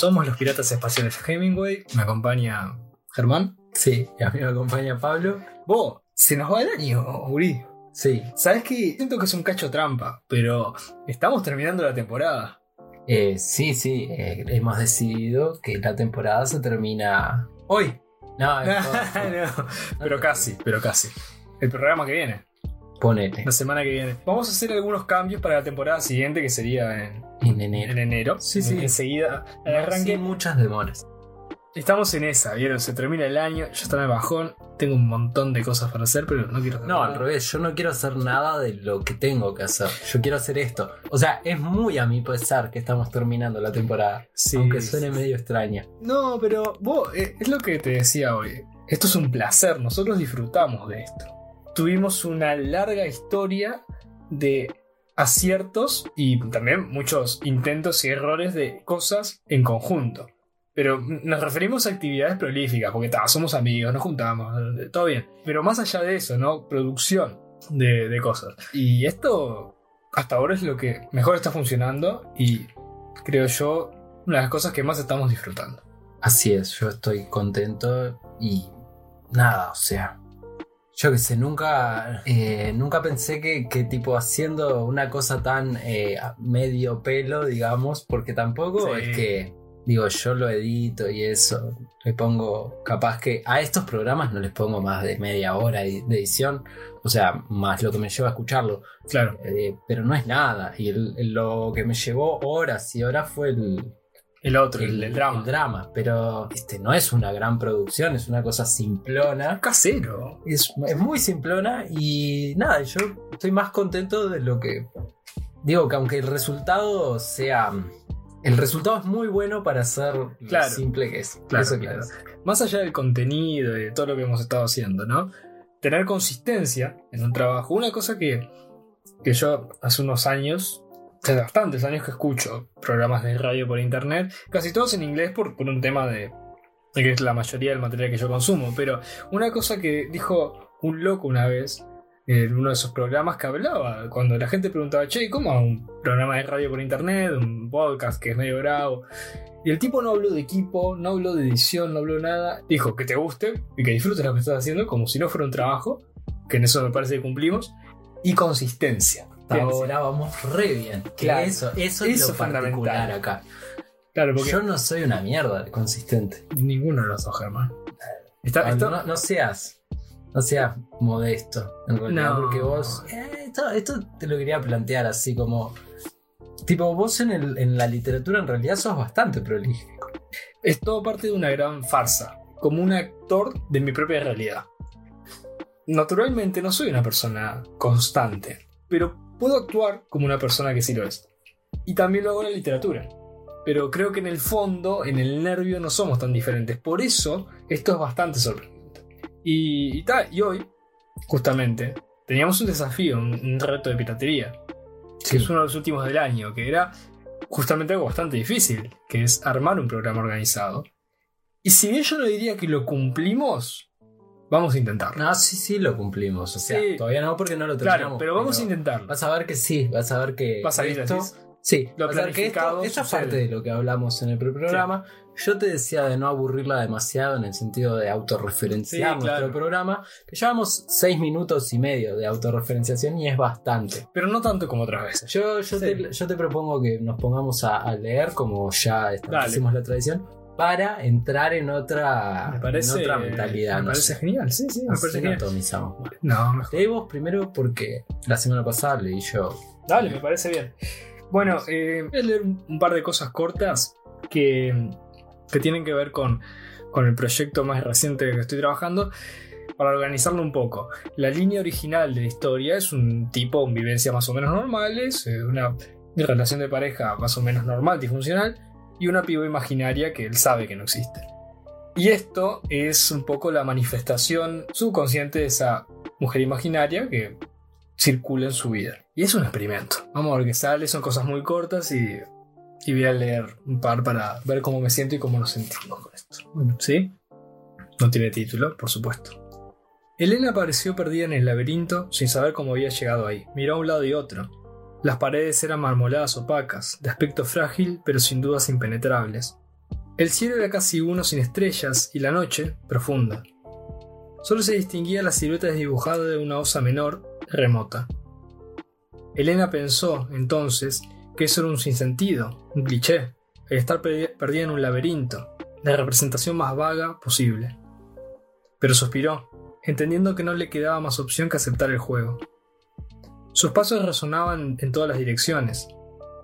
Somos los Piratas Espaciales Hemingway. Me acompaña Germán. Sí, y a mí me acompaña Pablo. Vos, se nos va el año, Uri. Sí. ¿Sabes qué? Siento que es un cacho trampa, pero estamos terminando la temporada. Eh, sí, sí, eh, hemos decidido que la temporada se termina hoy. No, no, pero casi, pero casi. El programa que viene. Ponete. La semana que viene. Vamos a hacer algunos cambios para la temporada siguiente, que sería en, En enero. en enero. Sí, sí. Enseguida, al arranque. Sin muchas demoras. Estamos en esa, ¿vieron? Se termina el año, yo estaba en el bajón, tengo un montón de cosas para hacer, pero no quiero hacer No, nada. al revés, yo no quiero hacer nada de lo que tengo que hacer. Yo quiero hacer esto. O sea, es muy a mi pesar que estamos terminando la temporada. Sí, aunque sí. suene medio extraña. No, pero vos, eh, es lo que te decía hoy. Esto es un placer, nosotros disfrutamos de esto. Tuvimos una larga historia de aciertos y también muchos intentos y errores de cosas en conjunto. Pero nos referimos a actividades prolíficas, porque ta, somos amigos, nos juntamos, eh, todo bien. Pero más allá de eso, ¿no? Producción de, de cosas. Y esto hasta ahora es lo que mejor está funcionando y creo yo una de las cosas que más estamos disfrutando. Así es, yo estoy contento y nada, o sea. Yo que sé, nunca, eh, nunca pensé que, que tipo haciendo una cosa tan eh, medio pelo, digamos, porque tampoco Sí. es que, digo, yo lo edito y eso, le pongo, capaz que a estos programas no les pongo más de media hora de de edición, o sea, más lo que me lleva a escucharlo, Claro. eh, pero no es nada, y el- el- lo que me llevó horas y horas fue el, El otro, el, el drama. el drama, pero este, no es una gran producción, es una cosa simplona. Casero. Es, es muy simplona y nada, yo estoy más contento de lo que... Digo que aunque el resultado sea... El resultado es muy bueno para ser Claro. lo simple que es. Claro, Eso claro. Más allá del contenido y de todo lo que hemos estado haciendo, ¿no? Tener consistencia en un trabajo. Una cosa que, que yo hace unos años, hace bastantes años que escucho programas de radio por internet, casi todos en inglés por, un tema de, que es la mayoría del material que yo consumo. Pero una cosa que dijo un loco una vez en uno de esos programas que hablaba, cuando la gente preguntaba, che, ¿cómo un programa de radio por internet, un podcast que es medio bravo? Y el tipo no habló de equipo, no habló de edición, no habló nada. Dijo que te guste y que disfrutes lo que estás haciendo como si no fuera un trabajo, que en eso me parece que cumplimos. Y consistencia. Hasta Bien, ahora vamos re bien. Claro. Eso, eso, Eso es lo particular acá. Claro, porque Yo no soy una mierda de consistente. ninguno de los dos, Germán. Está, No, está- no, no seas. No seas modesto, en realidad, No. porque vos. eh, esto, esto te lo quería plantear así como. Tipo, vos en, el- en la literatura en realidad sos bastante prolífico. es todo parte de una gran farsa, como un actor de mi propia realidad. Naturalmente no soy una persona constante, pero puedo actuar como una persona que sí lo es. Y también lo hago en la literatura. Pero creo que en el fondo, en el nervio, no somos tan diferentes. Por eso, esto es bastante sorprendente. Y, y, ta, y hoy, justamente, teníamos un desafío, un, un reto de piratería, que es uno de los últimos del año, que era justamente algo bastante difícil, que es armar un programa organizado. Y si bien yo no diría que lo cumplimos, vamos a intentarlo. No, sí, sí lo cumplimos. O sea, Sí. todavía no porque no lo terminamos. claro, pero vamos a intentarlo. Vas a ver que sí, vas a ver que. Va a salir esto, así. Sí, Lo vas a ver que esto, planificado esto es sucede. parte de lo que hablamos en el preprograma. Yo te decía de no aburrirla demasiado en el sentido de autorreferenciar Sí, nuestro claro. programa. Que llevamos seis minutos y medio de autorreferenciación y es bastante. Pero no tanto como otras veces. Yo, yo, Sí. te, yo te propongo que nos pongamos a, a leer, como ya establecimos Dale. la tradición, para entrar en otra, Me parece, en otra mentalidad. me no parece sé. genial, sí, sí, me Así parece genial. No, mejor. Leí vos primero porque la semana pasada leí yo. Dale, me parece bien. Bueno, eh, voy a leer un, un par de cosas cortas que, que tienen que ver con, con el proyecto más reciente que estoy trabajando para organizarlo un poco. La línea original de la historia es un tipo con vivencias más o menos normales, eh, una relación de pareja más o menos normal, disfuncional, y una piba imaginaria que él sabe que no existe. Y esto es un poco la manifestación subconsciente de esa mujer imaginaria que circula en su vida. Y es un experimento. Vamos a ver qué sale, son cosas muy cortas y, y voy a leer un par para ver cómo me siento y cómo nos sentimos con esto. ¿sí? No tiene título, por supuesto. Elena apareció perdida en el laberinto sin saber cómo había llegado ahí. Miró a un lado y otro. Las paredes eran marmoladas opacas, de aspecto frágil pero sin dudas impenetrables. El cielo era casi uno sin estrellas y la noche profunda. Solo se distinguía la silueta desdibujada de una osa menor, remota. Elena pensó, entonces, que eso era un sinsentido, un cliché, el estar perdida en un laberinto, la representación más vaga posible. Pero suspiró, entendiendo que no le quedaba más opción que aceptar el juego. Sus pasos resonaban en todas las direcciones,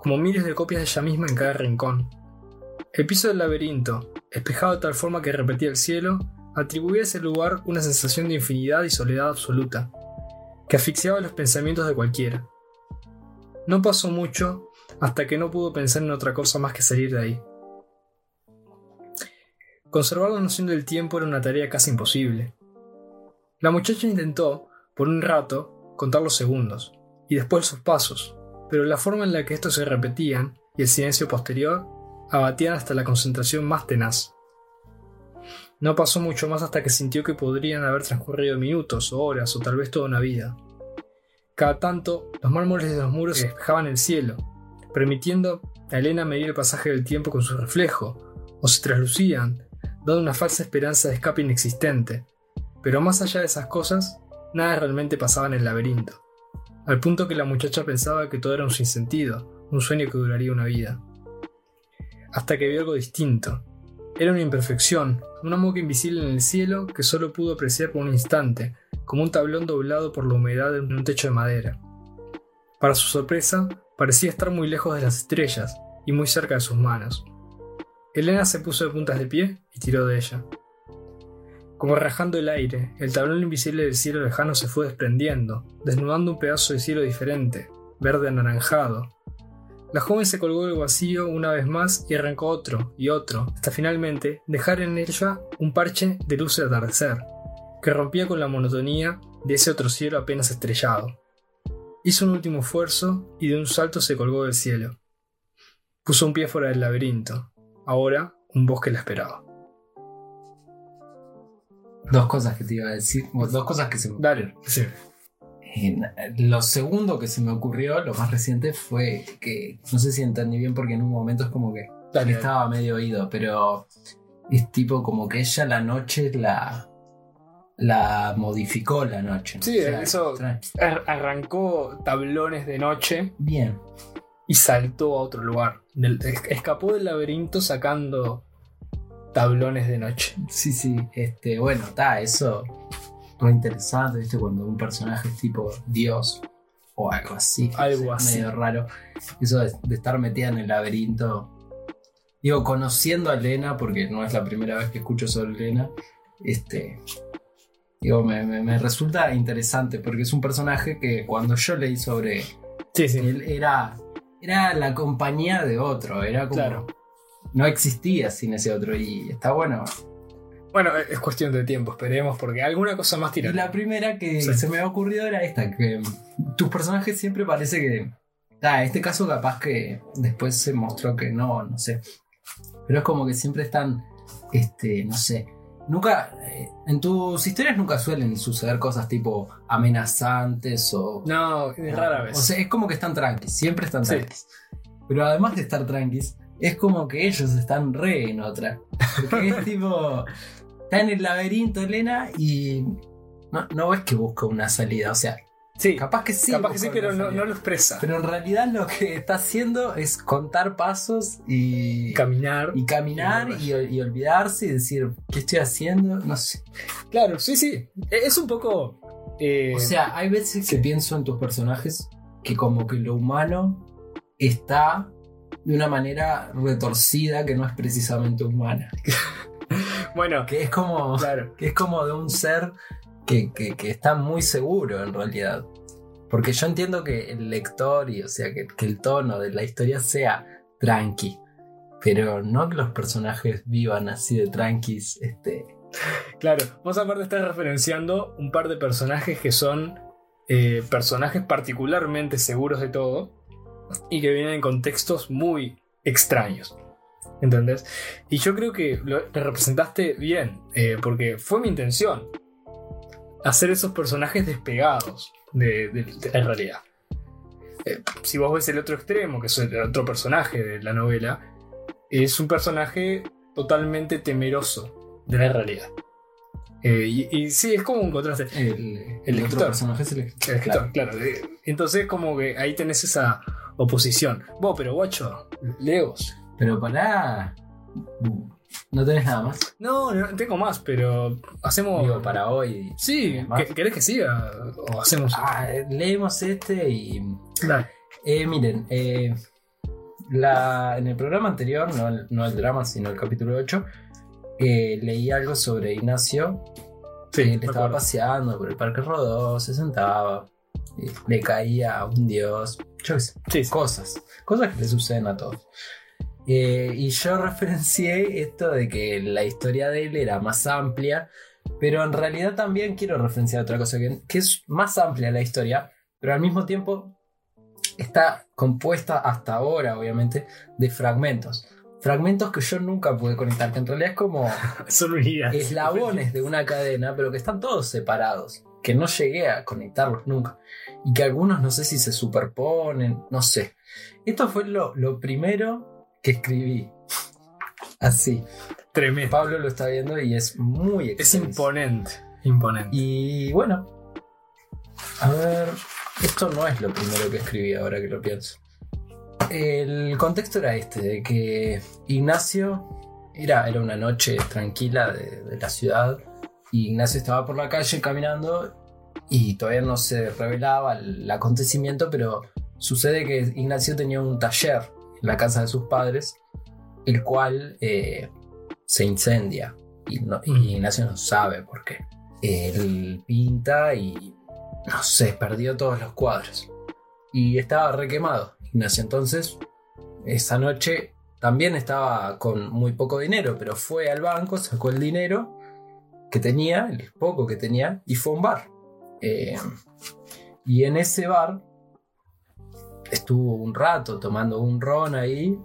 como miles de copias de ella misma en cada rincón. El piso del laberinto, espejado de tal forma que repetía el cielo, atribuía a ese lugar una sensación de infinidad y soledad absoluta, que asfixiaba los pensamientos de cualquiera. No pasó mucho hasta que no pudo pensar en otra cosa más que salir de ahí. Conservar la noción del tiempo era una tarea casi imposible. La muchacha intentó, por un rato, contar los segundos, y después sus pasos, pero la forma en la que estos se repetían y el silencio posterior abatían hasta la concentración más tenaz. No pasó mucho más hasta que sintió que podrían haber transcurrido minutos o horas o tal vez toda una vida. Cada tanto, los mármoles de los muros despejaban el cielo, permitiendo a Elena medir el pasaje del tiempo con su reflejo, o se traslucían, dando una falsa esperanza de escape inexistente. Pero más allá de esas cosas, nada realmente pasaba en el laberinto al punto que la muchacha pensaba que todo era un sinsentido, un sueño que duraría una vida. Hasta que vio algo distinto. Era una imperfección, una moca invisible en el cielo que solo pudo apreciar por un instante, como un tablón doblado por la humedad en un techo de madera. Para su sorpresa, parecía estar muy lejos de las estrellas y muy cerca de sus manos. Elena se puso de puntas de pie y tiró de ella. Como rajando el aire, el tablón invisible del cielo lejano se fue desprendiendo, desnudando un pedazo de cielo diferente, verde anaranjado. La joven se colgó del vacío una vez más y arrancó otro y otro, hasta finalmente dejar en ella un parche de luz de atardecer, que rompía con la monotonía de ese otro cielo apenas estrellado. Hizo un último esfuerzo y de un salto se colgó del cielo. Puso un pie fuera del laberinto. Ahora un bosque la esperaba. Dos cosas que te iba a decir, dos cosas que se me Dale, sí. Lo segundo que se me ocurrió, lo más reciente, fue que no sé si entendí bien porque en un momento es como que estaba medio oído, pero es tipo como que ella la noche la, la modificó la noche. Sí, eso arrancó tablones de noche. Bien. Y saltó a otro lugar. escapó del laberinto sacando tablones de noche. Sí, sí, este, bueno, está, eso muy interesante, ¿viste? Cuando un personaje es tipo Dios o algo así. Algo así. Medio raro. Eso de, estar metida en el laberinto. Digo, conociendo a Elena, porque no es la primera vez que escucho sobre Elena, este. Digo, me, resulta interesante porque es un personaje que cuando yo leí sobre sí, sí. él era, era la compañía de otro, era como no existía sin ese otro y está bueno. Bueno, es cuestión de tiempo, esperemos, porque alguna cosa más tirará. Y la primera que se me ha ocurrido era esta, que tus personajes siempre parece que... Ah, en este caso capaz que después se mostró que no, no sé. Pero es como que siempre están, este, no sé, Nunca, eh, en tus historias nunca suelen suceder cosas tipo amenazantes o... No, rara vez. O sea, es como que están tranquis, siempre están tranquis. Pero además de estar tranquis, es como que ellos están re en otra. Porque es tipo. Está en el laberinto, Elena, y. No, no ves que busca una salida. O sea, Sí, capaz que sí. Capaz que sí, pero no, lo expresa. Pero en realidad lo que está haciendo es contar pasos y. Caminar. Y caminar y, olvidarse y decir, ¿qué estoy haciendo? No sé. Claro, sí, sí. E, es un poco. Eh, o sea, hay veces que pienso en tus personajes que como que lo humano está de una manera retorcida que no es precisamente humana. bueno, que es como, claro. que es como de un ser que, está muy seguro en realidad. Porque yo entiendo que el lector y, o sea, que, que el tono de la historia sea tranqui. Pero no que los personajes vivan así de tranquis, este. Claro, vos aparte estás referenciando un par de personajes que son eh, personajes particularmente seguros de todo y que vienen en contextos muy extraños. ¿Entendés? Y yo creo que lo te representaste bien, eh, porque fue mi intención hacer esos personajes despegados de, de- de la realidad. Eh, si vos ves el otro extremo, que es el otro personaje de la novela, es un personaje totalmente temeroso de la realidad. Eh, y, y sí, es como un contraste. El, El otro lector. personaje es el El escritor. claro. eh, Entonces, como que ahí tenés esa oposición. Vos, pero guacho, Leos. Pero para. No tenés nada más. No, no, tengo más, pero hacemos. Digo, para hoy. Sí, ¿Tenés más? ¿que- ¿querés que siga? O hacemos. Ah, leemos este y. Dale. Eh, miren, eh, la, en el programa anterior, no el, no el drama, sino el capítulo 8, eh, leí algo sobre Ignacio. Sí, que él estaba paseando por el Parque Rodó, se sentaba, le caía un dios, yo Sí, sí. cosas, cosas que le suceden a todos. Eh, y yo referencié esto de que la historia de él era más amplia, pero en realidad también quiero referenciar otra cosa, que, que es más amplia la historia, pero al mismo tiempo está compuesta hasta ahora, obviamente, de fragmentos. Fragmentos que yo nunca pude conectar, que en realidad es como Son eslabones de una cadena, pero que están todos separados, que no llegué a conectarlos nunca, y que algunos no sé si se superponen, no sé. Esto fue lo, lo primero que escribí. Así. Tremendo. Pablo lo está viendo y es muy Es extenso. imponente. Imponente. Y bueno, a ver, esto no es lo primero que escribí ahora que lo pienso. El contexto era este, de que Ignacio era, era una noche tranquila de, de la ciudad y Ignacio estaba por la calle caminando y todavía no se revelaba el acontecimiento, pero sucede que Ignacio tenía un taller en la casa de sus padres, el cual eh, se incendia y, no- y Mm. Ignacio no sabe por qué. Él pinta y no sé, perdió todos los cuadros. Y estaba requemado. Ignacio entonces, esa noche también estaba con muy poco dinero, pero fue al banco, sacó el dinero que tenía, el poco que tenía, y fue a un bar. Eh, y en ese bar estuvo un rato tomando un ron ahí,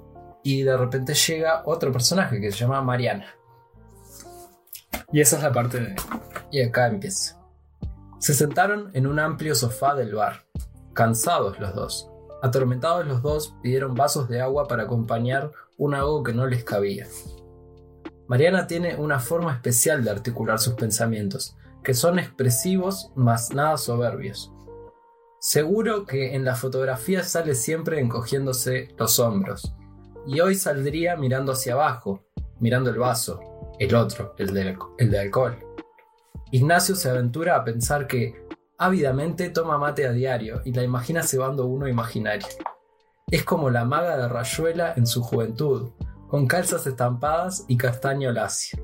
y de repente llega otro personaje que se llama Mariana. Y esa es la parte de. Y acá empieza. Se sentaron en un amplio sofá del bar, cansados los dos. Atormentados los dos, pidieron vasos de agua para acompañar un ahogo que no les cabía. Mariana tiene una forma especial de articular sus pensamientos, que son expresivos, mas nada soberbios. Seguro que en la fotografía sale siempre encogiéndose los hombros, y hoy saldría mirando hacia abajo, mirando el vaso, el otro, el de, el de alcohol. Ignacio se aventura a pensar que ávidamente toma mate a diario y la imagina cebando uno imaginario. Es como la maga de Rayuela en su juventud, con calzas estampadas y castaño lacio.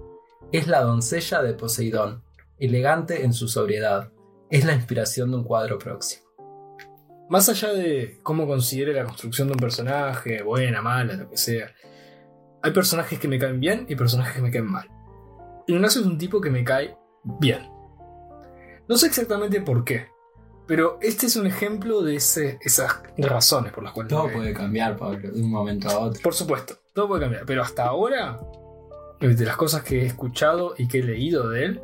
Es la doncella de Poseidón, elegante en su sobriedad. Es la inspiración de un cuadro próximo. Más allá de cómo considere la construcción de un personaje, buena, mala, lo que sea, hay personajes que me caen bien y personajes que me caen mal. Ignacio es un tipo que me cae bien. No sé exactamente por qué, pero este es un ejemplo de ese- esas razones por las cuales. me cae. cambiar, Pablo, de un momento a otro. Por supuesto, todo puede cambiar, pero hasta ahora, eh, de las cosas que he escuchado y que he leído de él,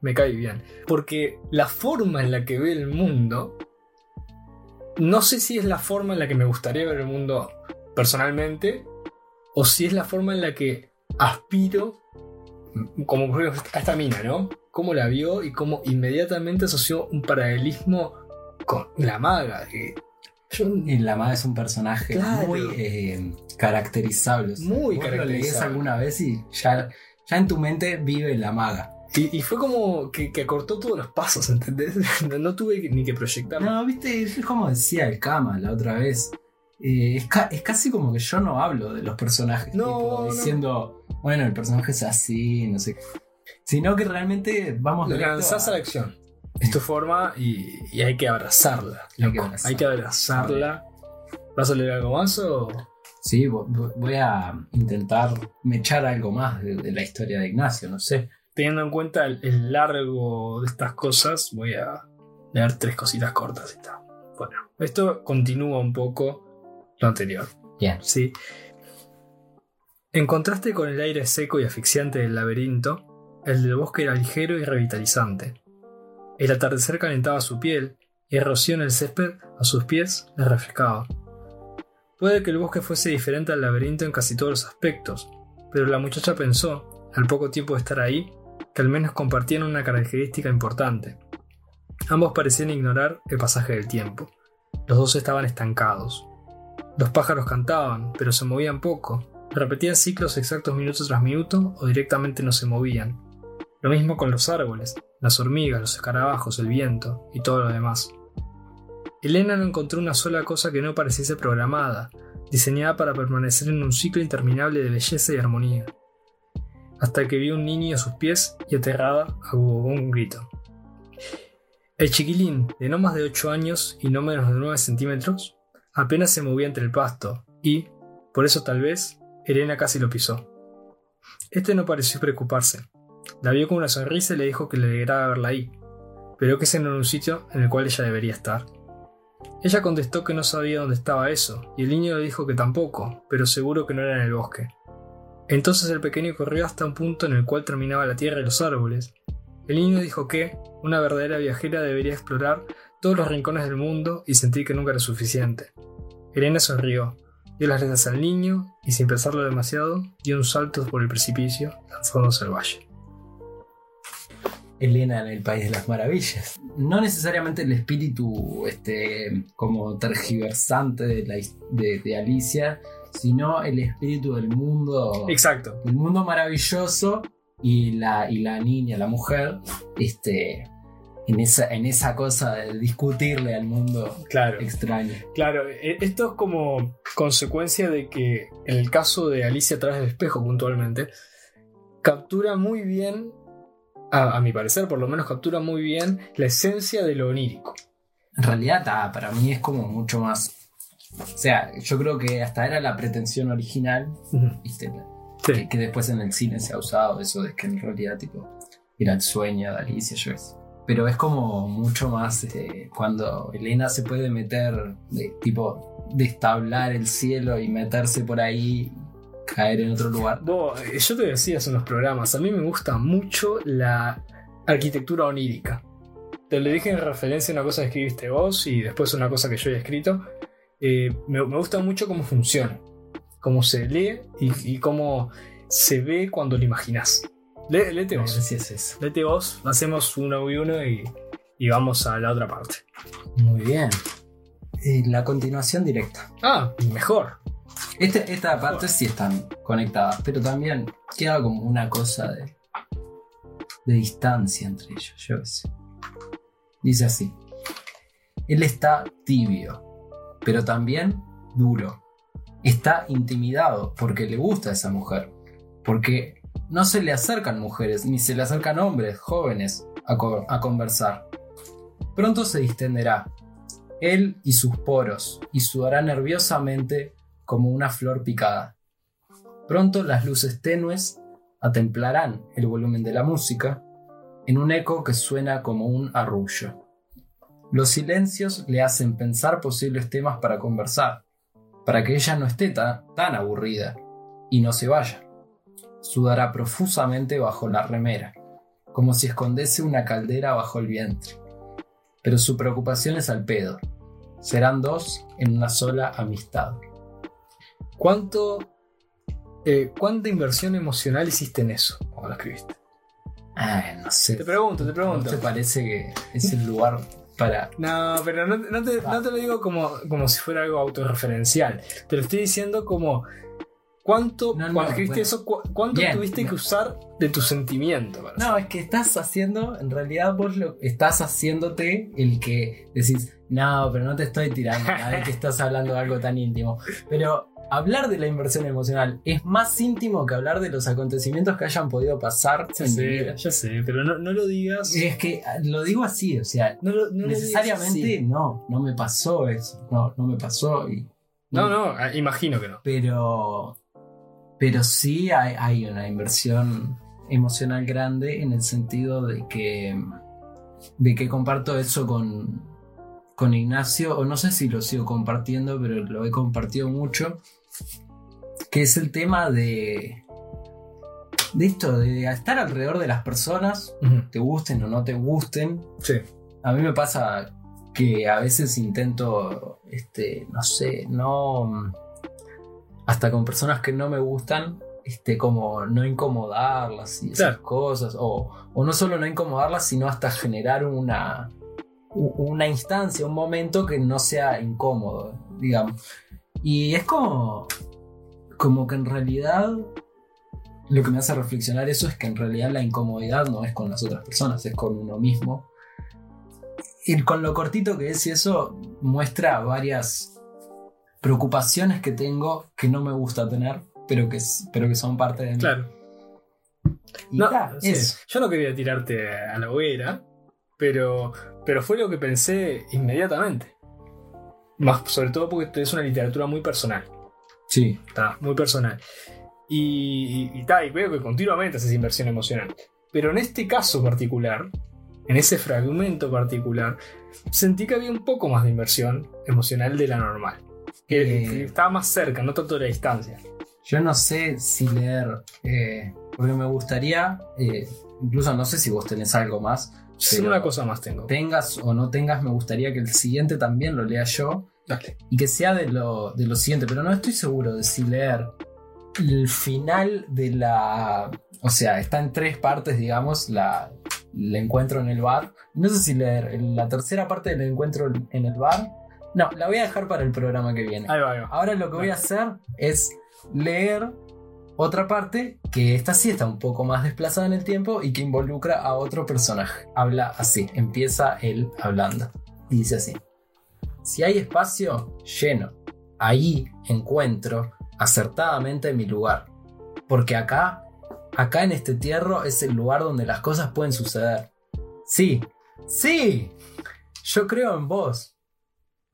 me cae bien. Porque la forma en la que ve el mundo, no sé si es la forma en la que me gustaría ver el mundo personalmente, o si es la forma en la que aspiro, como por ejemplo a esta mina, ¿no? Cómo la vio y cómo inmediatamente asoció un paralelismo con la maga. yo Y la maga es un personaje Claro. muy eh, caracterizable. o sea, Muy vos Lo lees caracterizable. alguna vez y ya, ya en tu mente vive la maga. Y, y fue como que, que acortó todos los pasos, ¿entendés? No, no tuve que- ni que proyectar. No, viste, es como decía el Kama la otra vez. Eh, es, ca- es casi como que yo no hablo de los personajes, No, tipo, no. diciendo, bueno, el personaje es así, no sé. qué. Sino que realmente vamos Lo lanzás a a- la acción. Es tu forma y, y hay que abrazarla. Hay que abrazarla. Hay que abrazarla. ¿Vas a leer algo más o...? Sí, vo- vo- voy a intentar mechar algo más de, de la historia de Ignacio, no sé. Teniendo en cuenta el, el largo de estas cosas, voy a leer tres cositas cortas y. Bueno, esto continúa un poco lo anterior. Bien. Sí. En contraste con el aire seco y asfixiante del laberinto, el del bosque era ligero y revitalizante. El atardecer calentaba su piel y el rocío en el césped a sus pies le refrescaba. Puede que el bosque fuese diferente al laberinto en casi todos los aspectos, pero la muchacha pensó, al poco tiempo de estar ahí, que al menos compartían una característica importante. Ambos parecían ignorar el pasaje del tiempo. Los dos estaban estancados. Los pájaros cantaban, pero se movían poco. Repetían ciclos exactos minuto tras minuto o directamente no se movían. Lo mismo con los árboles, las hormigas, los escarabajos, el viento y todo lo demás. Elena no encontró una sola cosa que no pareciese programada, diseñada para permanecer en un ciclo interminable de belleza y armonía. Hasta que vio un niño a sus pies y aterrada ahogó un grito. El chiquilín, de no más de 8 años y no menos de 9 centímetros, apenas se movía entre el pasto y, por eso tal vez, Elena casi lo pisó. Este no pareció preocuparse. La vio con una sonrisa y le dijo que le alegraba verla ahí, pero que ese no era un sitio en el cual ella debería estar. Ella contestó que no sabía dónde estaba eso, y el niño le dijo que tampoco, pero seguro que no era en el bosque. Entonces el pequeño corrió hasta un punto en el cual terminaba la tierra y los árboles. El niño dijo que, una verdadera viajera debería explorar todos los rincones del mundo y sentir que nunca era suficiente. Elena sonrió, dio las gracias al niño y sin pensarlo demasiado, dio un salto por el precipicio, lanzándose al valle. Elena en el País de las Maravillas. No necesariamente el espíritu este, como tergiversante de, la his- de- de Alicia, sino el espíritu del mundo, Exacto. del mundo maravilloso y la, y la niña, la mujer, este, en, esa, en esa cosa de discutirle al mundo Claro. extraño. Claro, e- esto es como consecuencia de que en el caso de Alicia a través del espejo puntualmente, captura muy bien, a, a mi parecer por lo menos captura muy bien la esencia de lo onírico. En realidad, ta, para mí es como mucho más. O sea, yo creo que hasta era la pretensión original, ¿viste? que, Sí. que después en el cine se ha usado eso de que en realidad tipo era el sueño de Alicia yo sé. pero es como mucho más eh, cuando Elena se puede meter de, tipo destablar el cielo y meterse por ahí caer en otro lugar Vos, eh, yo te decía en los programas, a mí me gusta mucho la arquitectura onírica. Te lo dije en referencia a una cosa que escribiste vos y después una cosa que yo he escrito. Eh, me, me gusta mucho cómo funciona, cómo se lee y, y cómo se ve cuando lo imaginas. Le, léete vos. gracias Léete vos, hacemos uno y uno y, y vamos a la otra parte. muy bien Eh, la continuación directa Ah, mejor. Este- esta parte sí están conectadas pero también queda como una cosa de de distancia entre ellos yo sé Dice así. Él está tibio, pero también duro. Está intimidado porque le gusta a esa mujer. Porque no se le acercan mujeres, ni se le acercan hombres jóvenes a conversar. Pronto se distenderá, él y sus poros, y sudará nerviosamente como una flor picada. Pronto las luces tenues atemplarán el volumen de la música en un eco que suena como un arrullo. Los silencios le hacen pensar posibles temas para conversar, para que ella no esté ta- tan aburrida y no se vaya. Sudará profusamente bajo la remera, como si escondese una caldera bajo el vientre. Pero su preocupación es al pedo. Serán dos en una sola amistad. ¿Cuánto, eh, ¿Cuánta inversión emocional hiciste en eso cuando lo escribiste? Ay, no sé. Te pregunto, te ¿No pregunto. te parece que es el lugar para No, pero no, no te, no te lo digo como, como si fuera algo autorreferencial. Te lo estoy diciendo como. ¿Cuánto, No, no, bueno. eso, cu- cuánto Bien, tuviste no. que usar de tu sentimiento? para No, es que estás haciendo, en realidad vos lo estás haciéndote el que decís, no, pero no te estoy tirando a ver que estás hablando de algo tan íntimo. Pero hablar de la inversión emocional es más íntimo que hablar de los acontecimientos que hayan podido pasar Ya sé, vida. ya sé, pero no, no lo digas. Es que ah, lo digo así, o sea, No, lo- necesariamente no, no me pasó eso, no, no me pasó y No, no, ah, imagino que no. pero pero sí hay, hay una inversión emocional grande en el sentido de que de que comparto eso con con Ignacio o no sé si lo sigo compartiendo pero lo he compartido mucho que es el tema de de esto de estar alrededor de las personas te gusten o no te gusten Sí. a mí me pasa que a veces intento, este, no sé, no. Hasta con personas que no me gustan, este, como no incomodarlas y esas Claro. cosas. O, o no solo no incomodarlas, sino hasta generar una, una instancia, un momento que no sea incómodo, digamos. Y es como. Como que en realidad. Lo que me hace reflexionar eso es que en realidad la incomodidad no es con las otras personas, es con uno mismo. Y con lo cortito que es y eso muestra varias preocupaciones que tengo que no me gusta tener, pero que, pero que son parte de mí. Claro. Y No, ta, sí, eso. Yo no quería tirarte a la hoguera, pero, pero fue lo que pensé inmediatamente. Más sobre todo porque es una literatura muy personal. Sí. Está muy personal. Y, y, y ta, y veo que continuamente haces inversión emocional. Pero en este caso particular, en ese fragmento particular, sentí que había un poco más de inversión emocional de la normal. Que, Eh. que estaba más cerca, no tanto de la distancia. Yo no sé si leer, eh, porque me gustaría, eh, incluso no sé si vos tenés algo más, Sí, Pero- una cosa más tengo. tengas o no tengas, me gustaría que el siguiente también lo lea yo Dale. y que sea de lo, de lo siguiente, pero no estoy seguro de si leer el final de la... O sea, está en tres partes, digamos, la, el encuentro en el bar. No sé si leer la tercera parte del encuentro en el bar. No, la voy a dejar para el programa que viene. Ahí va, ahí va. Ahora lo que voy a hacer es leer otra parte que esta sí está un poco más desplazada en el tiempo y que involucra a otro personaje. Habla así, empieza él hablando. Y dice así. Si hay espacio, lleno. Ahí encuentro acertadamente mi lugar. Porque acá, acá en este tierro es el lugar donde las cosas pueden suceder. Sí, sí. Yo creo en vos.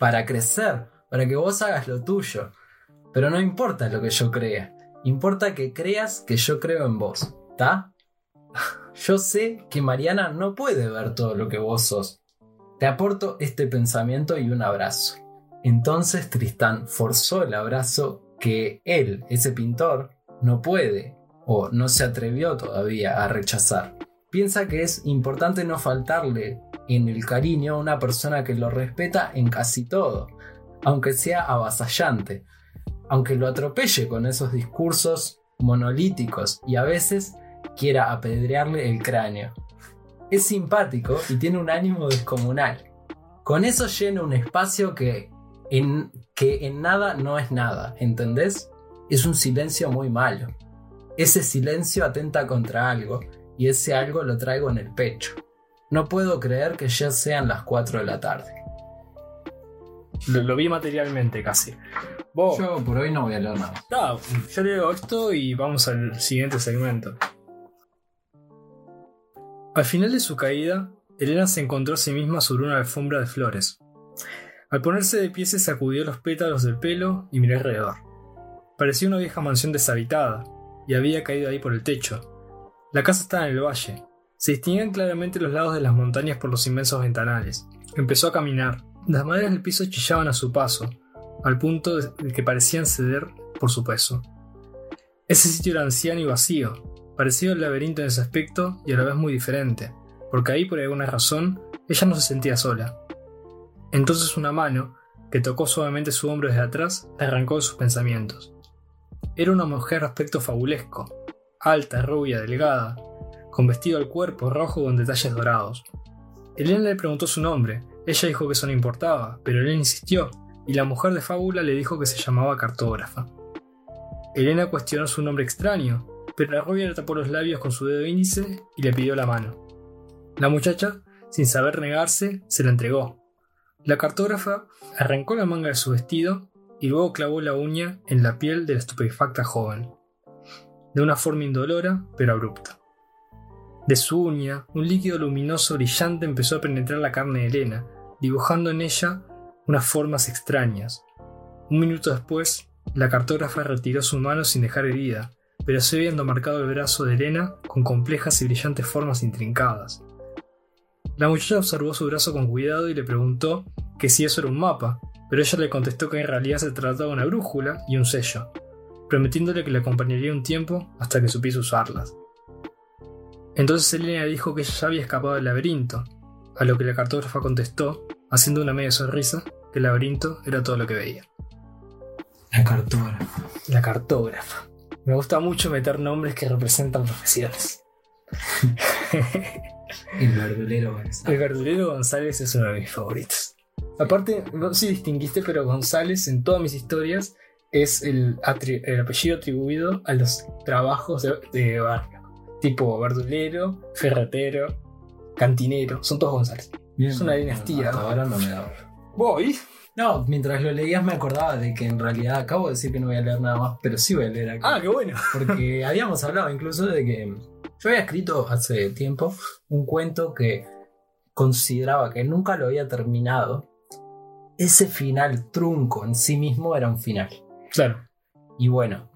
Para crecer, para que vos hagas lo tuyo. Pero no importa lo que yo crea. Importa que creas que yo creo en vos. ¿Está? Yo sé que Mariana no puede ver todo lo que vos sos. Te aporto este pensamiento y un abrazo. Entonces Tristán forzó el abrazo que él, ese pintor, no puede o no se atrevió todavía a rechazar. Piensa que es importante no faltarle en el cariño a una persona que lo respeta en casi todo, aunque sea avasallante, aunque lo atropelle con esos discursos monolíticos y a veces quiera apedrearle el cráneo. Es simpático y tiene un ánimo descomunal. Con eso llena un espacio que en, que en nada no es nada, ¿entendés? Es un silencio muy malo. Ese silencio atenta contra algo y ese algo lo traigo en el pecho. No puedo creer que ya sean las 4 de la tarde. Lo, lo vi materialmente casi. Vos, Yo por hoy no voy a leer nada. Ah, yo leo esto y vamos al siguiente segmento. Al final de su caída, Elena se encontró a sí misma sobre una alfombra de flores. Al ponerse de pie se sacudió los pétalos del pelo y miró alrededor. Parecía una vieja mansión deshabitada, y había caído ahí por el techo. La casa estaba en el valle. Se distinguían claramente los lados de las montañas por los inmensos ventanales. Empezó a caminar. Las maderas del piso chillaban a su paso, al punto de que parecían ceder por su peso. Ese sitio era anciano y vacío, parecido al laberinto en ese aspecto y a la vez muy diferente, porque ahí por alguna razón ella no se sentía sola. Entonces una mano, que tocó suavemente su hombro desde atrás, la arrancó de sus pensamientos. Era una mujer de aspecto fabulesco, alta, rubia, delgada, con vestido al cuerpo rojo con detalles dorados. Elena le preguntó su nombre, ella dijo que eso no importaba, pero él insistió, y la mujer de fábula le dijo que se llamaba cartógrafa. Elena cuestionó su nombre extraño, pero la rubia le tapó los labios con su dedo índice y le pidió la mano. La muchacha, sin saber negarse, se la entregó. La cartógrafa arrancó la manga de su vestido y luego clavó la uña en la piel de la estupefacta joven, de una forma indolora pero abrupta. De su uña, un líquido luminoso brillante empezó a penetrar la carne de Elena, dibujando en ella unas formas extrañas. Un minuto después, la cartógrafa retiró su mano sin dejar herida, pero se viendo marcado el brazo de Elena con complejas y brillantes formas intrincadas. La muchacha observó su brazo con cuidado y le preguntó que si eso era un mapa, pero ella le contestó que en realidad se trataba de una brújula y un sello, prometiéndole que le acompañaría un tiempo hasta que supiese usarlas. Entonces Elena dijo que ella ya había escapado del laberinto, a lo que la cartógrafa contestó, haciendo una media sonrisa, que el laberinto era todo lo que veía. La cartógrafa. La cartógrafa. Me gusta mucho meter nombres que representan profesiones. El verdulero González. El verdulero González es uno de mis favoritos. Aparte, no sé si distinguiste, pero González en todas mis historias es el, apellido atribuido a los trabajos de, de barrio. Tipo verdulero, ferretero, cantinero. Son todos González. Bien, Es una dinastía. Hasta ahora no me da. Voy. No, mientras lo leías me acordaba de que en realidad acabo de decir que no voy a leer nada más, pero sí voy a leer aquí. Ah, qué bueno. Porque habíamos hablado incluso de que yo había escrito hace tiempo un cuento que consideraba que nunca lo había terminado. Ese final trunco en sí mismo era un final. Claro. Y bueno,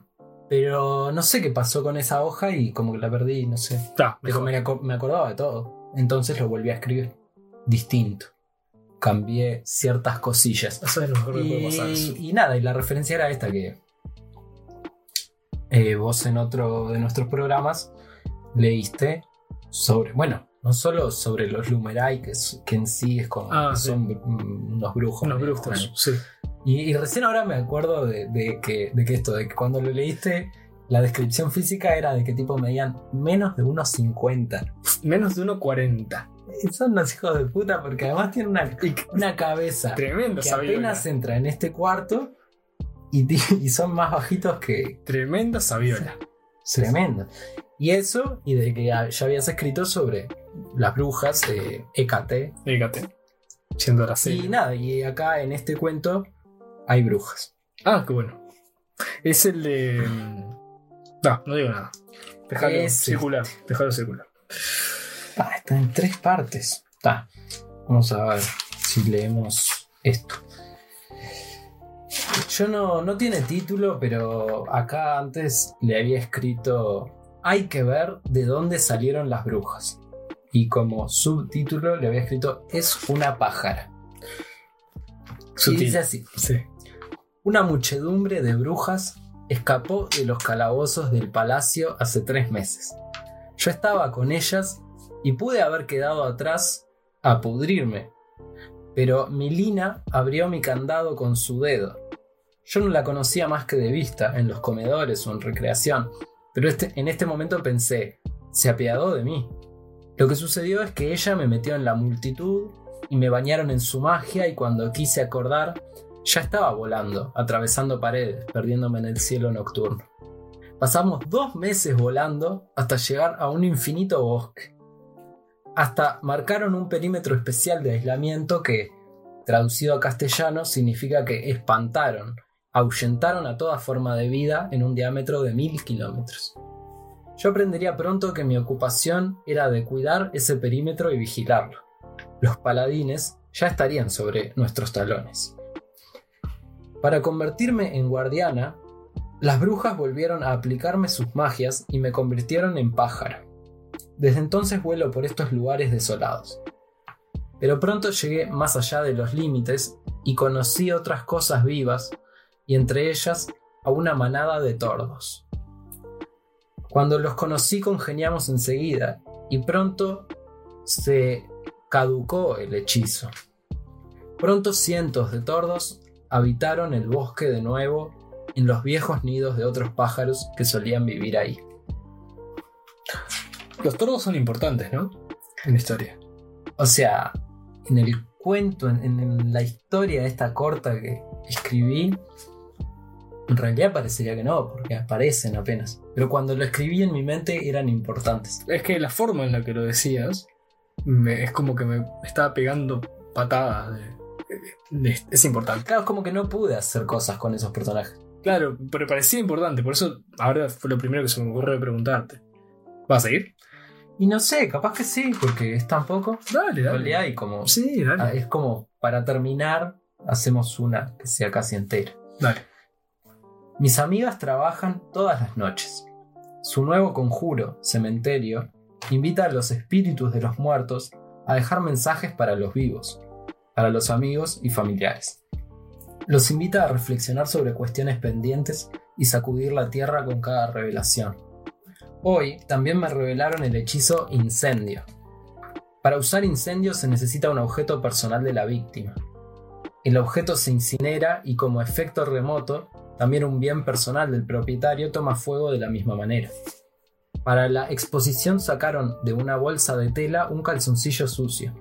pero no sé qué pasó con esa hoja y como que la perdí, no sé. Pero mejor. me, me acordaba de todo. Entonces lo volví a escribir. Distinto. Cambié ciertas cosillas. Eso es lo mejor que puede pasar. Y, nada, y la referencia era esta que eh, vos en otro de nuestros programas leíste sobre, bueno, no solo sobre los Lumerai, que, es- que en sí es como Ah, sí. son mm, unos brujos. Unos brujos. Sí. Y, y recién ahora me acuerdo de, de que, de que esto, de que cuando lo leíste, la descripción física era de que tipo medían menos de unos 50. Menos de 1,40. Y Son unos hijos de puta porque además tienen una, una cabeza Tremendo que apenas entra en este cuarto y, son más bajitos que Tremenda sabiola. tremendo. Y eso, y de que ya habías escrito sobre las brujas, eh, Hécate. Fíjate. Siendo la Y nada, y acá en este cuento hay brujas. Ah, qué bueno. Es el de. mm, No, no digo nada. Déjalo Ese. circular. Déjalo circular. Ah, está en tres partes. Está. Vamos a ver si leemos esto. Yo no, no tiene título, pero acá antes le había escrito Hay que ver de dónde salieron las brujas. Y como subtítulo le había escrito Es una pájara. Y dice así. Sí. Una muchedumbre de brujas escapó de los calabozos del palacio hace tres meses. Yo estaba con ellas y pude haber quedado atrás a pudrirme. Pero Milina abrió mi candado con su dedo. Yo no la conocía más que de vista, en los comedores o en recreación, pero este- en este momento pensé, se apiadó de mí. Lo que sucedió es que ella me metió en la multitud y me bañaron en su magia y cuando quise acordar, ya estaba volando, atravesando paredes, perdiéndome en el cielo nocturno. Pasamos dos meses volando hasta llegar a un infinito bosque. Hasta marcaron un perímetro especial de aislamiento que, traducido a castellano, significa que espantaron, ahuyentaron a toda forma de vida en un diámetro de mil kilómetros. Yo aprendería pronto que mi ocupación era de cuidar ese perímetro y vigilarlo. Los paladines ya estarían sobre nuestros talones. Para convertirme en guardiana, las brujas volvieron a aplicarme sus magias y me convirtieron en pájaro. Desde entonces vuelo por estos lugares desolados. Pero pronto llegué más allá de los límites y conocí otras cosas vivas, y entre ellas a una manada de tordos. Cuando los conocí congeniamos enseguida, y pronto se caducó el hechizo. Pronto cientos de tordos habitaron el bosque de nuevo en los viejos nidos de otros pájaros que solían vivir ahí. Los tordos son importantes, ¿no? En la historia. O sea, en el cuento, en, en la historia esta corta que escribí, en realidad parecería que no, porque aparecen apenas. Pero cuando lo escribí en mi mente eran importantes. Es que la forma en la que lo decías me- es como que me estaba pegando patadas de, es, es importante. Claro, es como que no pude hacer cosas con esos personajes. Claro, pero parecía importante, por eso ahora fue lo primero que se me ocurrió preguntarte. ¿Vas a seguir? Y no sé, capaz que sí, porque es tan poco. Dale, como. Sí, ah, dale. Es como para terminar, hacemos una que sea casi entera. Dale. Mis amigas trabajan todas las noches. Su nuevo conjuro, cementerio, invita a los espíritus de los muertos a dejar mensajes para los vivos, para los amigos y familiares. Los invita a reflexionar sobre cuestiones pendientes y sacudir la tierra con cada revelación. Hoy también me revelaron el hechizo incendio. Para usar incendio se necesita un objeto personal de la víctima. El objeto se incinera y como efecto remoto, también un bien personal del propietario toma fuego de la misma manera. Para la exposición sacaron de una bolsa de tela un calzoncillo sucio.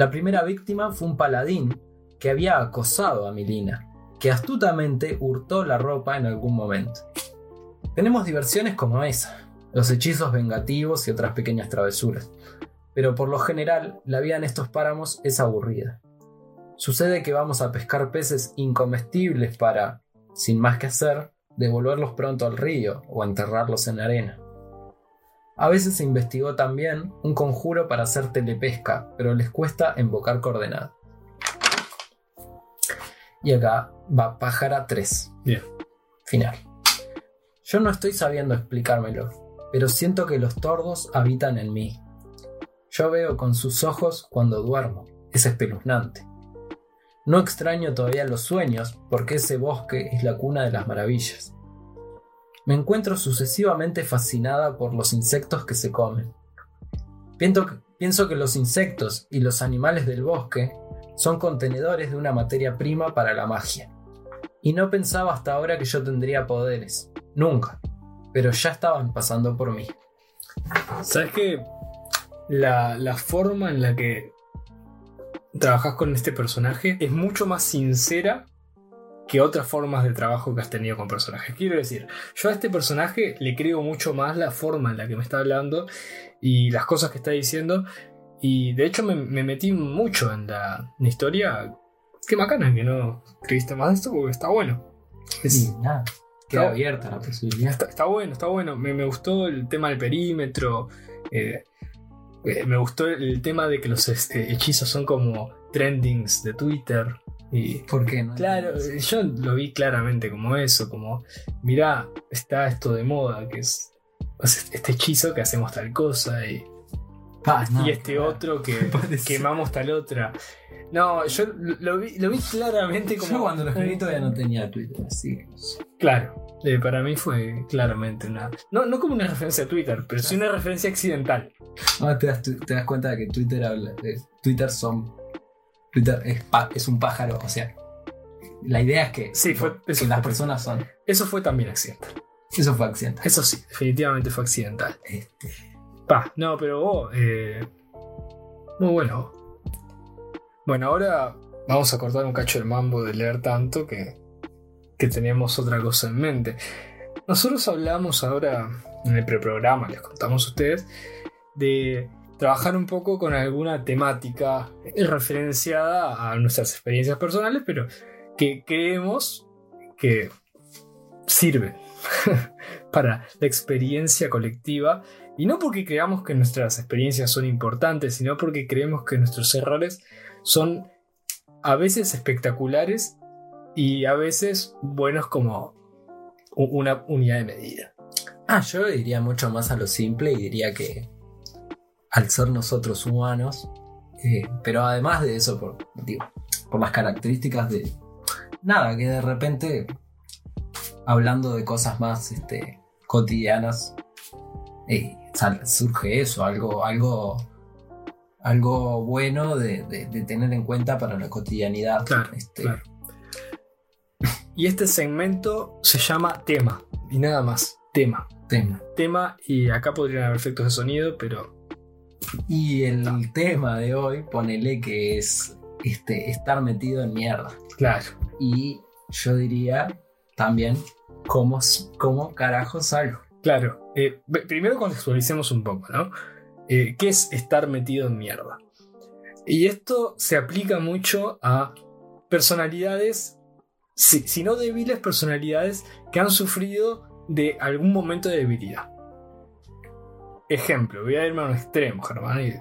La primera víctima fue un paladín que había acosado a Milina, que astutamente hurtó la ropa en algún momento. Tenemos diversiones como esa, los hechizos vengativos y otras pequeñas travesuras, pero por lo general la vida en estos páramos es aburrida. Sucede que vamos a pescar peces incomestibles para, sin más que hacer, devolverlos pronto al río o enterrarlos en la arena. A veces se investigó también un conjuro para hacer telepesca, pero les cuesta invocar coordenadas. Y acá va pájara 3. Bien. Final. Yo no estoy sabiendo explicármelo, pero siento que los tordos habitan en mí. Yo veo con sus ojos cuando duermo. Es espeluznante. No extraño todavía los sueños, porque ese bosque es la cuna de las maravillas. Me encuentro sucesivamente fascinada por los insectos que se comen. Pienso que, los insectos y los animales del bosque son contenedores de una materia prima para la magia. Y no pensaba hasta ahora que yo tendría poderes. Nunca. Pero ya estaban pasando por mí. ¿Sabes que la, la forma en la que trabajas con este personaje es mucho más sincera que otras formas de trabajo que has tenido con personajes. Quiero decir, yo a este personaje le creo mucho más la forma en la que me está hablando y las cosas que está diciendo. Y de hecho me, me metí mucho en la, en la historia. Qué bacana que no escribiste más de esto porque está bueno. Es- nada. Queda Está- abierta la posibilidad. Está, está bueno, está bueno. Me, me gustó el tema del perímetro. eh, eh, me gustó el tema de que los este, hechizos son como trendings de Twitter. Y ¿Por qué no? claro, eh, yo lo vi claramente como eso, como, mirá, está esto de moda, que es es este hechizo que hacemos tal cosa y, no, y este claro. otro que quemamos tal otra. No, yo lo, vi, lo vi claramente como... Yo cuando lo escribí todavía no tenía Twitter, así que no. Claro, eh, para mí fue claramente una. No, no como una referencia a Twitter, pero sí una referencia accidental. Ahora te das, te das cuenta de que Twitter habla. de- Twitter son. Twitter es, un pájaro, o sea. La idea es que, Sí, fue- que eso las personas son. Eso fue también accidental. Eso fue accidente. Eso sí, definitivamente fue accidental. Este, Pa, no, pero vos, eh, muy bueno. Bueno, ahora vamos a cortar un cacho el mambo de leer tanto que, que teníamos otra cosa en mente. Nosotros hablamos ahora en el preprograma, les contamos a ustedes, de trabajar un poco con alguna temática referenciada a nuestras experiencias personales, pero que creemos que sirve para la experiencia colectiva y no porque creamos que nuestras experiencias son importantes, sino porque creemos que nuestros errores son a veces espectaculares y a veces buenos como una unidad de medida. Ah, yo diría mucho más a lo simple y diría que al ser nosotros humanos, eh, pero además de eso, por, digo, por las características de. Nada, que de repente, hablando de cosas más este, cotidianas, eh, sal- surge eso, algo, algo, algo bueno de, de- de tener en cuenta para la cotidianidad. Claro, este, claro. Y este segmento se llama tema y nada más, tema. tema. Tema y acá podrían haber efectos de sonido, pero Y el tema de hoy, ponele que es este, estar metido en mierda. claro. Y yo diría también cómo, cómo carajo salgo. Claro, eh, primero contextualicemos un poco, ¿no? Eh, ¿Qué es estar metido en mierda? Y esto se aplica mucho a personalidades, si, si no débiles, personalidades que han sufrido de algún momento de debilidad. Ejemplo, voy a irme a un extremo, Germán, y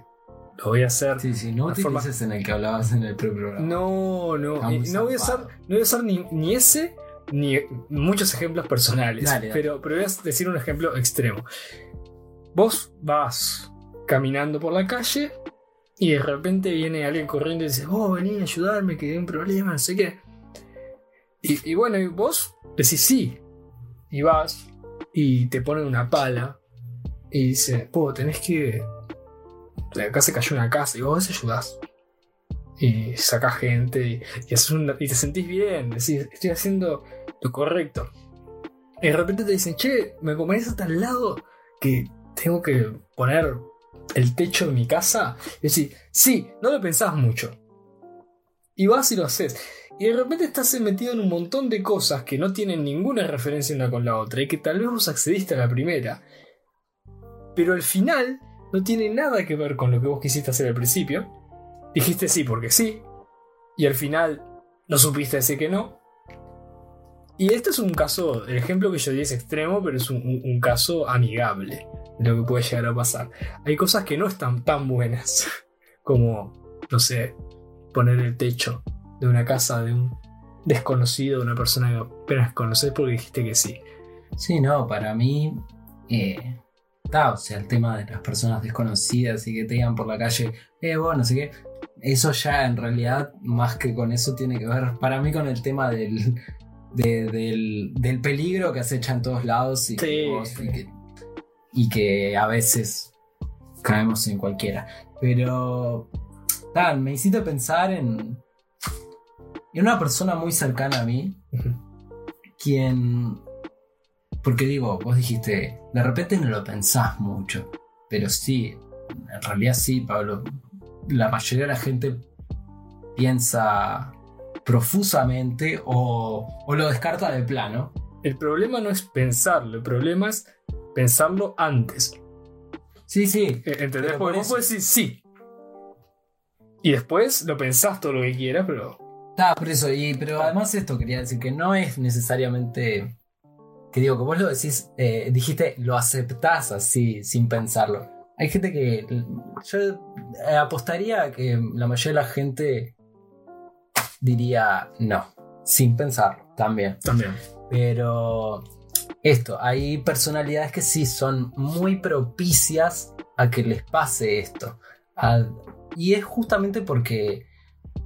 lo voy a hacer. Sí, sí, no de forma- utilices en el que hablabas en el programa. No, no, no voy a usar, no voy a usar ni, ni ese ni muchos ejemplos personales. Dale, dale. Pero, pero voy a decir un ejemplo extremo. Vos vas caminando por la calle y de repente viene alguien corriendo y dice, oh, vení a ayudarme, que hay un problema, no sé qué. Y, y bueno, y vos decís sí. Y vas y te ponen una pala y dice, oh, tenés que... Acá se cayó una casa y vos ayudás y sacás gente y, haces un- y te sentís bien, decís, estoy haciendo lo correcto. Y de repente te dicen, che, me acompañás hasta al lado que tengo que poner el techo de mi casa. Y decís, sí, no lo pensás mucho. Y vas y lo haces. Y de repente estás metido en un montón de cosas que no tienen ninguna referencia una con la otra y que tal vez vos accediste a la primera. Pero al final no tiene nada que ver con lo que vos quisiste hacer al principio. Dijiste sí porque sí. Y al final no supiste decir que no. Y este es un caso, el ejemplo que yo di es extremo, pero es un, un- caso amigable de lo que puede llegar a pasar. Hay cosas que no están tan buenas como, no sé, poner el techo de una casa de un desconocido, de una persona que apenas conoces porque dijiste que sí. Sí, no, para mí. Eh, o sea, el tema de las personas desconocidas y que te digan por la calle, eh, bueno, no sé qué. Eso ya en realidad, más que con eso, tiene que ver para mí con el tema del, de- del, del peligro que acecha en todos lados y, Sí. que vos- y que, y que a veces caemos en cualquiera. Pero, tal, me hiciste pensar en, en una persona muy cercana a mí, quien. Porque digo, vos dijiste, de repente no lo pensás mucho, pero sí, en realidad sí, Pablo. La mayoría de la gente piensa profusamente o, o lo descarta de plano. El problema no es pensarlo, el problema es pensarlo antes. Sí, sí, Eh, ¿Entendés? Porque vos podés decir sí. Y después lo pensás todo lo que quieras, pero. está por eso. Y, pero además esto quería decir que no es necesariamente... Que digo, que vos lo decís, eh, dijiste, lo aceptás así, sin pensarlo. Hay gente que... Yo eh, apostaría a que la mayoría de la gente diría no, sin pensarlo también. También. Pero esto, hay personalidades que sí son muy propicias a que les pase esto. A- y es justamente porque,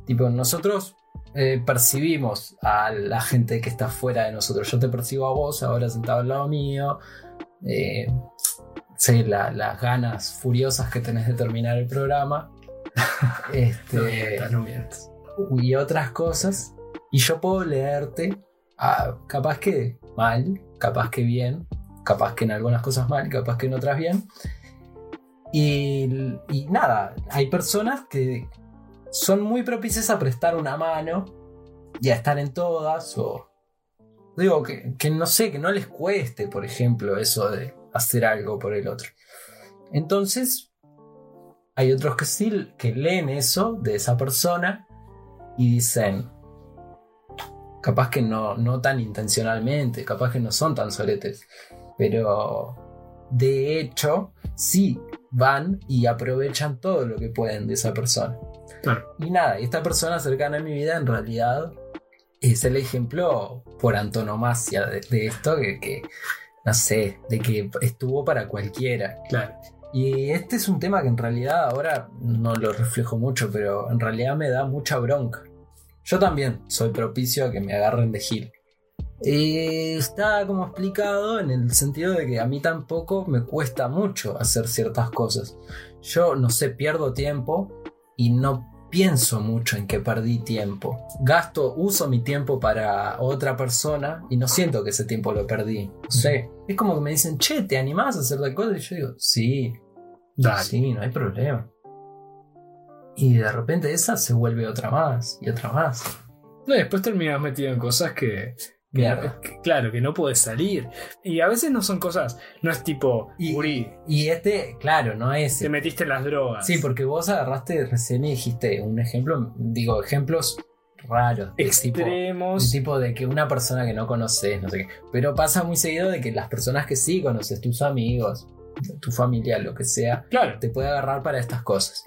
tipo, nosotros eh, percibimos a la gente que está fuera de nosotros. Yo te percibo a vos ahora sentado al lado mío. eh, sé la- las ganas furiosas que tenés de terminar el programa. este, No mientas, no mientas. y otras cosas. Y yo puedo leerte, capaz que mal, capaz que bien, capaz que en algunas cosas mal, capaz que en otras bien. Y, y nada, hay personas que son muy propicias a prestar una mano y a estar en todas. O digo que, que no sé, que no les cueste, por ejemplo, eso de hacer algo por el otro. Entonces, hay otros que sí, que leen eso de esa persona y dicen, capaz que no, no tan intencionalmente, capaz que no son tan soletes, pero de hecho sí van y aprovechan todo lo que pueden de esa persona. Claro. Y nada, esta persona cercana a mi vida en realidad es el ejemplo por antonomasia de, de esto que, que, no sé, de que estuvo para cualquiera. Claro. Y este es un tema que en realidad ahora no lo reflejo mucho, pero en realidad me da mucha bronca. Yo también soy propicio a que me agarren de gil. Está como explicado en el sentido de que a mí tampoco me cuesta mucho hacer ciertas cosas. Yo no sé, pierdo tiempo y no pienso mucho en que perdí tiempo. Gasto, uso mi tiempo para otra persona y no siento que ese tiempo lo perdí. No sé. Es como que me dicen, che, ¿te animás a hacer tal cosa? Y yo digo, sí, Dale. Sí, no hay problema. Y de repente esa se vuelve otra más y otra más. No, y después terminas metido en cosas que Que no- Mierda. que- claro, que no puedes salir. Y a veces no son cosas, no es tipo, Y- Uri, Y este, claro, no es. te metiste en las drogas. Sí, porque vos agarraste recién y dijiste un ejemplo, digo, ejemplos raros. tipo- Extremos. de tipo de que una persona que no conoces, no sé qué. Pero pasa muy seguido de que las personas que sí conoces, tus amigos, tu familia, lo que sea, Claro. te puede agarrar para estas cosas.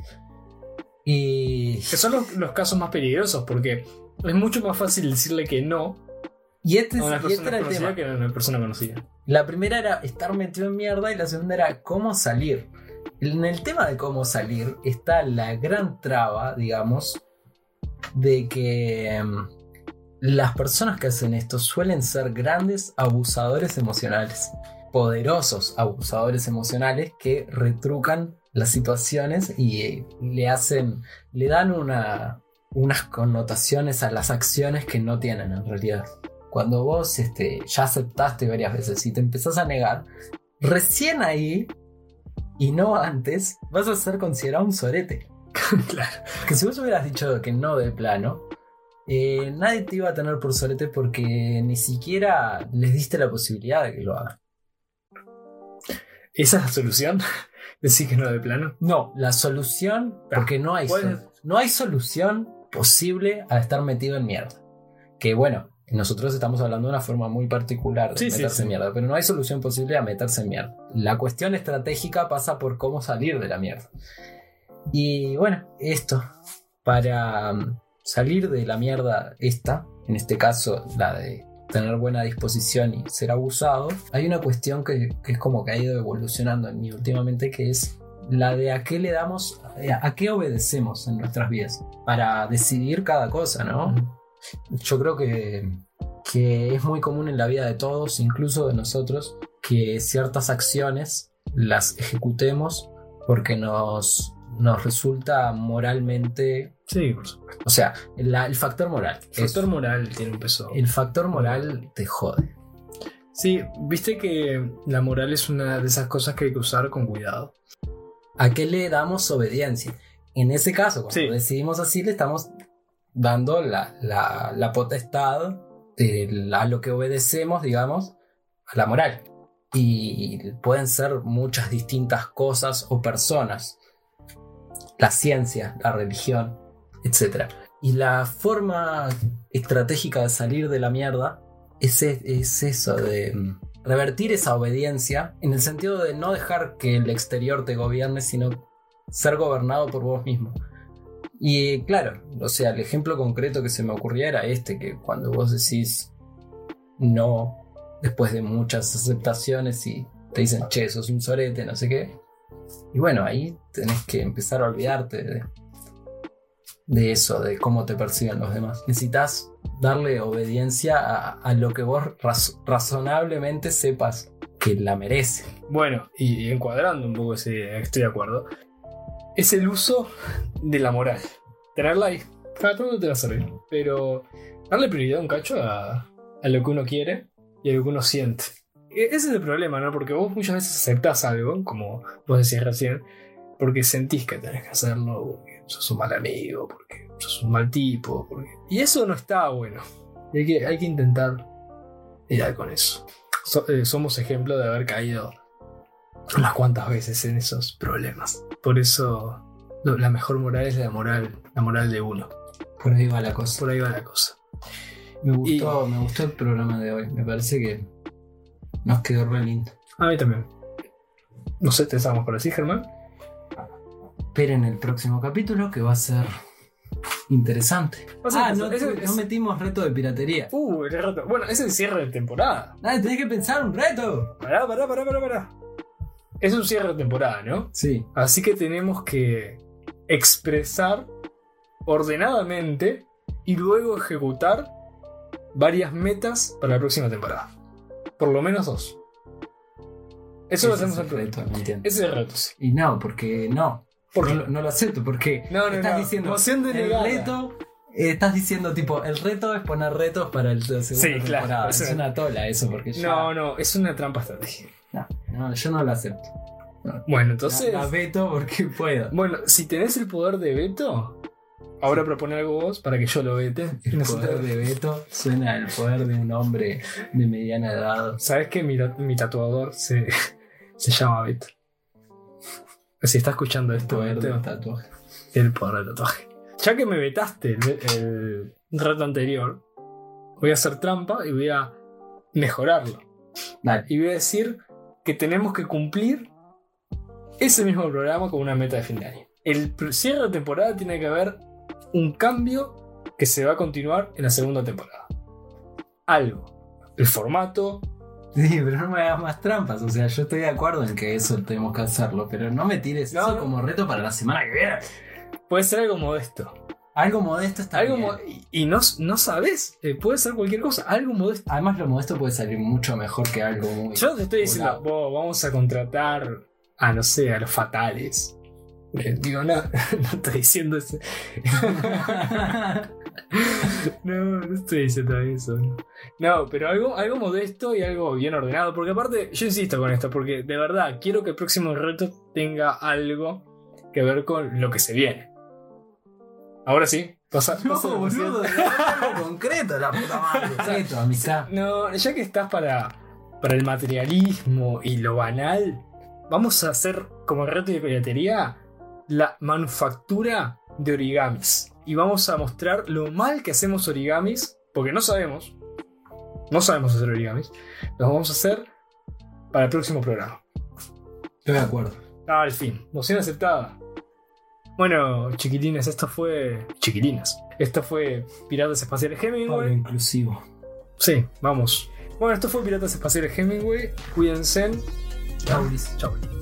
Y, Que son los, los casos más peligrosos porque es mucho más fácil decirle que no y este, una y este era el tema. que una persona conocida. La primera era estar metido en mierda y la segunda era cómo salir. En el tema de cómo salir está la gran traba, digamos, de que em, las personas que hacen esto suelen ser grandes abusadores emocionales, poderosos abusadores emocionales que retrucan las situaciones y eh, le hacen, le dan una, unas connotaciones a las acciones que no tienen en realidad cuando vos este, ya aceptaste varias veces y te empezás a negar, recién ahí y no antes vas a ser considerado un sorete. claro. Que si vos hubieras dicho que no de plano, eh, nadie te iba a tener por sorete porque ni siquiera les diste la posibilidad de que lo hagan. ¿Esa es la solución? Decir que no de plano. No, la solución, porque no hay, ¿Cuál sol- es? no hay solución posible a estar metido en mierda. Que bueno, nosotros estamos hablando de una forma muy particular de Sí, sí, meterse sí. en mierda, pero no hay solución posible a meterse en mierda. La cuestión estratégica pasa por cómo salir de la mierda. Y bueno, esto, para mm, salir de la mierda esta, en este caso la de tener buena disposición y ser abusado, hay una cuestión que, que es como que ha ido evolucionando en mí últimamente, que es la de a qué le damos, a qué obedecemos en nuestras vidas para decidir cada cosa, ¿no? Yo creo que, que es muy común en la vida de todos, incluso de nosotros, que ciertas acciones las ejecutemos porque nos, nos resulta moralmente, Sí, por supuesto. o sea, la- el factor moral. El factor moral tiene un peso. el factor moral te jode. Sí, viste que la moral es una de esas cosas que hay que usar con cuidado. ¿A qué le damos obediencia? En ese caso, cuando Sí. decidimos así, le estamos dando la, la- la potestad a lo que obedecemos, digamos, a la moral. Y pueden ser muchas distintas cosas o personas. La ciencia, la religión, etc. Y la forma estratégica de salir de la mierda es, es eso, de mm, revertir esa obediencia en el sentido de no dejar que el exterior te gobierne, sino ser gobernado por vos mismo. Y claro, o sea, el ejemplo concreto que se me ocurría era este, que cuando vos decís no, después de muchas aceptaciones y te dicen, che, sos un sorete, no sé qué. Y bueno, ahí tenés que empezar a olvidarte de, eso, de cómo te perciben los demás. Necesitas darle obediencia a, lo que vos raz- razonablemente sepas que la merece. Bueno, y encuadrando un poco ese, estoy de acuerdo, es el uso de la moral. Tenerla ahí. Va a servir. Pero darle prioridad un cacho a, a lo que uno quiere y a lo que uno siente. E- Ese es el problema, ¿no? Porque vos muchas veces aceptás algo, como vos decías recién, porque sentís que tenés que hacerlo, porque sos un mal amigo, porque sos un mal tipo. Porque... Y eso no está bueno. Y hay que, hay que intentar lidiar con eso. So- eh, somos ejemplo de haber caído unas cuantas veces en esos problemas. Por eso la mejor moral es la moral, la moral de uno. Por ahí va la cosa. Por ahí va la cosa. Me gustó, me gustó el programa de hoy. Me parece que nos quedó re lindo. A mí también. No sé, ¿te estamos por así, Germán? Esperen el próximo capítulo que va a ser interesante. O sea, ah, no, metimos reto de piratería. Uh, el rato. Bueno, es el cierre de temporada. Nada, tenés que pensar un reto. Pará, pará, pará, pará, pará. Es un cierre de temporada, ¿no? Sí. Así que tenemos que expresar ordenadamente y luego ejecutar varias metas para la próxima temporada. Por lo menos dos. Eso lo hacemos no entiendo. Ese es el reto, sí. Y no, porque no. ¿Por no, no lo acepto, porque No, no, estás no. diciendo el reto. eh, estás diciendo tipo, el reto es poner retos para el la segunda Sí, claro, temporada. es Es una- tola eso, porque ya. No, no, es una trampa estratégica. no, no, yo no lo acepto. Bueno, Entonces. La, la veto porque puedo. Bueno, si tenés el poder de veto, Ahora propone algo vos para que yo lo vete. El poder de Beto suena el poder de un hombre de mediana edad. ¿Sabes que mi, mi tatuador se, se llama Beto? Si está escuchando El esto, poder Beto, del tatuaje. el poder del tatuaje. Ya que me vetaste el, el reto anterior, voy a hacer trampa y voy a mejorarlo. Dale. Y voy a decir que tenemos que cumplir ese mismo programa con una meta de fin de año. El cierre de temporada tiene que haber un cambio que se va a continuar en la segunda temporada. Algo. El formato. Sí, pero no me hagas más trampas. O sea, yo estoy de acuerdo en que eso tenemos que hacerlo, pero no me tires No, eso no. como reto para la semana que viene. Puede ser algo modesto. Algo modesto está Algo bien. mo- y no, no sabes. eh, puede ser cualquier cosa. Algo modesto. Además, lo modesto puede salir mucho mejor que algo muy. Yo te estoy diciendo, volado. "Vos, vamos a contratar a, no sé, a los fatales. Eh, Digo, no, no estoy diciendo eso. no, no estoy diciendo eso. No, No, pero algo, algo modesto y algo bien ordenado. Porque aparte, yo insisto con esto, porque de verdad quiero que el próximo reto tenga algo que ver con lo que se viene. Ahora sí, pasa. No, pasa boludo, algo concreto, la puta madre. Concreto, amistad. No, ya que estás para, para el materialismo y lo banal, vamos a hacer como reto de piratería la manufactura de origamis. Y vamos a mostrar lo mal que hacemos origamis, porque no sabemos, no sabemos hacer origamis, los vamos a hacer para el próximo programa. Estoy de acuerdo. Ah, al fin, moción aceptada. Bueno, chiquilines, esto fue. Chiquilinas. Esto fue Piratas Espaciales Pablo Hemingway. inclusivo. Sí, vamos. Bueno, esto fue Piratas Espaciales Hemingway. Cuídense. Chauris. Chauris.